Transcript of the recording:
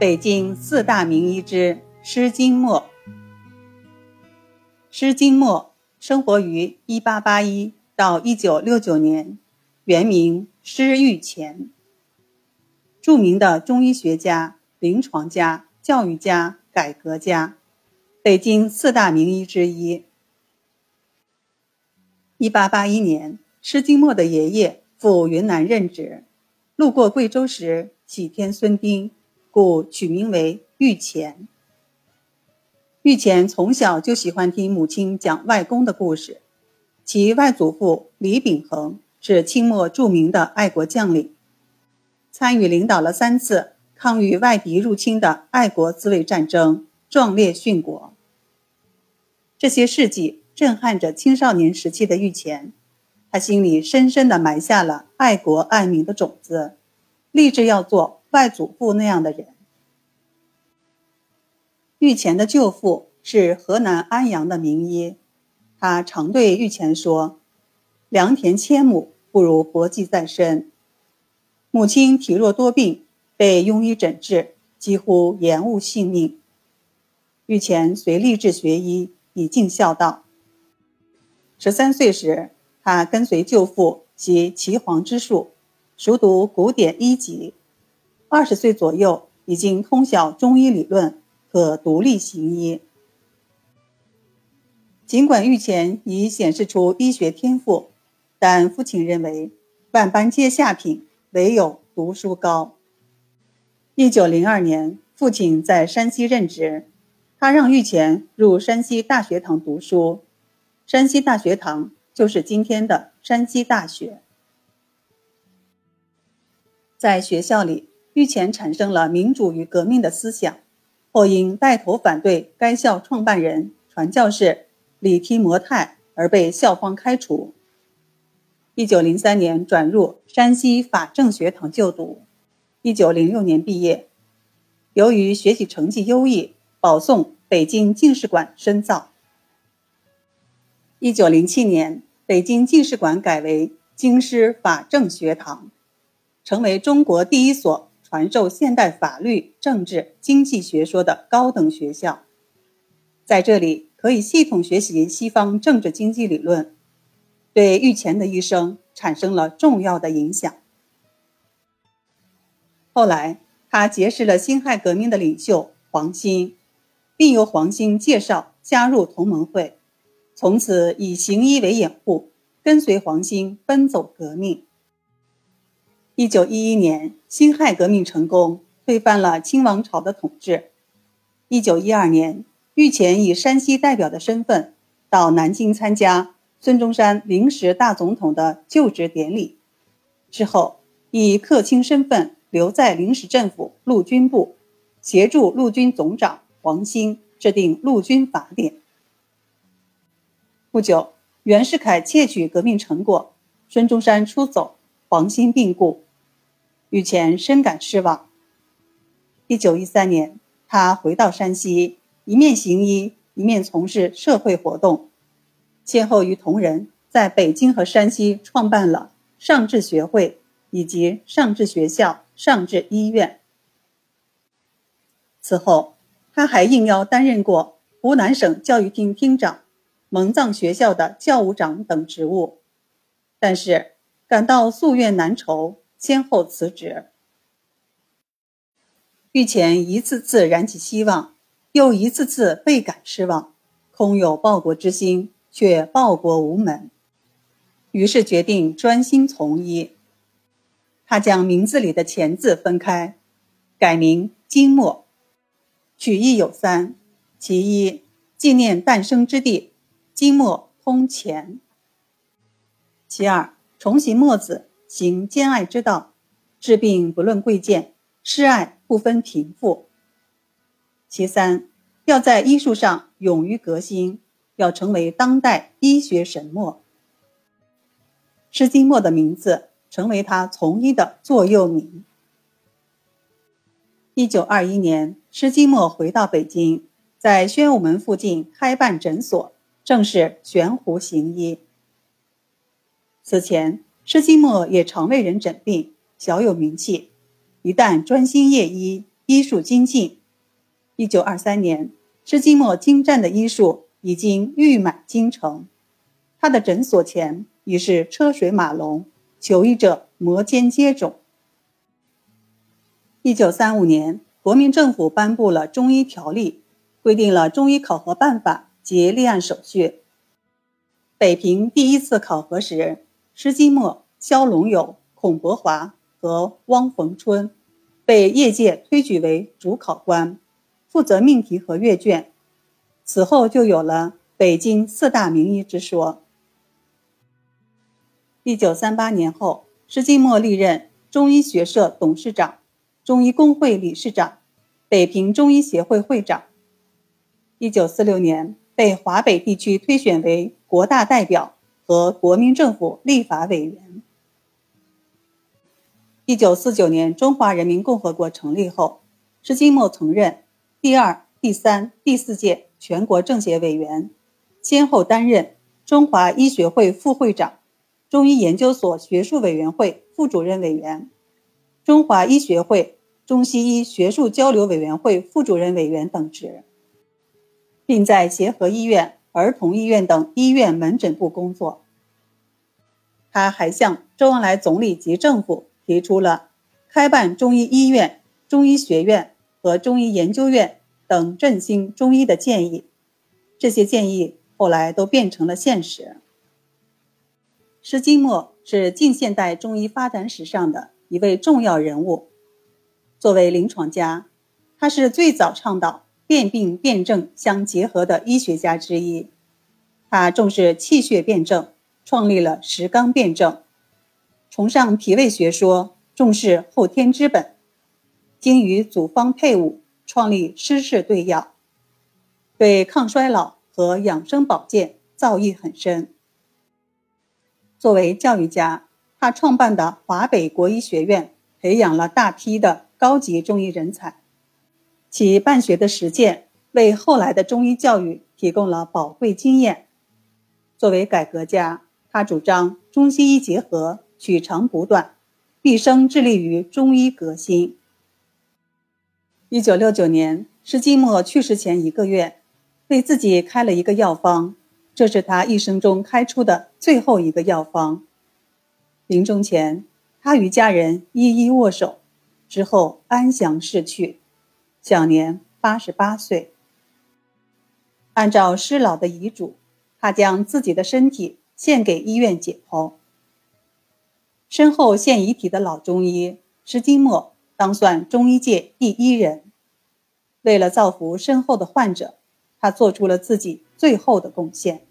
北京四大名医之施金墨。施金墨生活于1881到1969年，原名施玉前，著名的中医学家、临床家、教育家、改革家，北京四大名医之一。1881年，施金墨的爷爷赴云南任职，路过贵州时喜添孙丁。故取名为玉前。玉前从小就喜欢听母亲讲外公的故事，其外祖父李秉衡是清末著名的爱国将领，参与领导了三次抗御外敌入侵的爱国自卫战争，壮烈殉国。这些事迹震撼着青少年时期的玉前，他心里深深地埋下了爱国爱民的种子，立志要做。外祖父那样的人，玉前的舅父是河南安阳的名医，他常对玉前说：“良田千亩，不如活计在身。”母亲体弱多病，被庸医诊治，几乎延误性命。玉前遂立志学医，以尽孝道。十三岁时，他跟随舅父习岐黄之术，熟读古典医籍。二十岁左右，已经通晓中医理论，可独立行医。尽管玉前已显示出医学天赋，但父亲认为万般皆下品，唯有读书高。一九零二年，父亲在山西任职，他让玉前入山西大学堂读书。山西大学堂就是今天的山西大学。在学校里。玉前产生了民主与革命的思想，后因带头反对该校创办人、传教士李提摩太而被校方开除。一九零三年转入山西法政学堂就读，一九零六年毕业。由于学习成绩优异，保送北京进士馆深造。一九零七年，北京进士馆改为京师法政学堂，成为中国第一所。传授现代法律、政治、经济学说的高等学校，在这里可以系统学习西方政治经济理论，对玉前的一生产生了重要的影响。后来，他结识了辛亥革命的领袖黄兴，并由黄兴介绍加入同盟会，从此以行医为掩护，跟随黄兴奔走革命。一九一一年，辛亥革命成功，推翻了清王朝的统治。一九一二年，御前以山西代表的身份到南京参加孙中山临时大总统的就职典礼，之后以客卿身份留在临时政府陆军部，协助陆军总长黄兴制定陆军法典。不久，袁世凯窃取革命成果，孙中山出走，黄兴病故。玉前深感失望。一九一三年，他回到山西，一面行医，一面从事社会活动，先后与同仁在北京和山西创办了上智学会以及上智学校、上智医院。此后，他还应邀担任过湖南省教育厅厅长、蒙藏学校的教务长等职务，但是感到夙愿难酬。先后辞职，玉前一次次燃起希望，又一次次倍感失望，空有报国之心，却报国无门，于是决定专心从医。他将名字里的“钱”字分开，改名金墨，取意有三：其一，纪念诞生之地，金墨通钱；其二，重行墨子。行兼爱之道，治病不论贵贱，施爱不分贫富。其三，要在医术上勇于革新，要成为当代医学神墨。施金墨的名字成为他从医的座右铭。一九二一年，施金墨回到北京，在宣武门附近开办诊所，正式悬壶行医。此前。施金墨也常为人诊病，小有名气。一旦专心业医，医术精进。一九二三年，施金墨精湛的医术已经誉满京城，他的诊所前已是车水马龙，求医者摩肩接踵。一九三五年，国民政府颁布了中医条例，规定了中医考核办法及立案手续。北平第一次考核时，施金墨、肖龙友、孔伯华和汪逢春被业界推举为主考官，负责命题和阅卷。此后就有了“北京四大名医”之说。一九三八年后，施金墨历任中医学社董事长。中医工会理事长，北平中医协会会长。一九四六年被华北地区推选为国大代表和国民政府立法委员。一九四九年中华人民共和国成立后，施金墨曾任第二、第三、第四届全国政协委员，先后担任中华医学会副会长、中医研究所学术委员会副主任委员、中华医学会。中西医学术交流委员会副主任委员等职，并在协和医院、儿童医院等医院门诊部工作。他还向周恩来总理及政府提出了开办中医医院、中医学院和中医研究院等振兴中医的建议，这些建议后来都变成了现实。施金墨是近现代中医发展史上的一位重要人物。作为临床家，他是最早倡导辨病辨证相结合的医学家之一。他重视气血辨证，创立了石纲辨证；崇尚脾胃学说，重视后天之本；精于组方配伍，创立施氏对药；对抗衰老和养生保健造诣很深。作为教育家，他创办的华北国医学院培养了大批的。高级中医人才，其办学的实践为后来的中医教育提供了宝贵经验。作为改革家，他主张中西医结合，取长补短，毕生致力于中医革新。一九六九年，施金墨去世前一个月，为自己开了一个药方，这是他一生中开出的最后一个药方。临终前，他与家人一一握手。之后安详逝去，享年八十八岁。按照施老的遗嘱，他将自己的身体献给医院解剖。身后现遗体的老中医石金墨，当算中医界第一人。为了造福身后的患者，他做出了自己最后的贡献。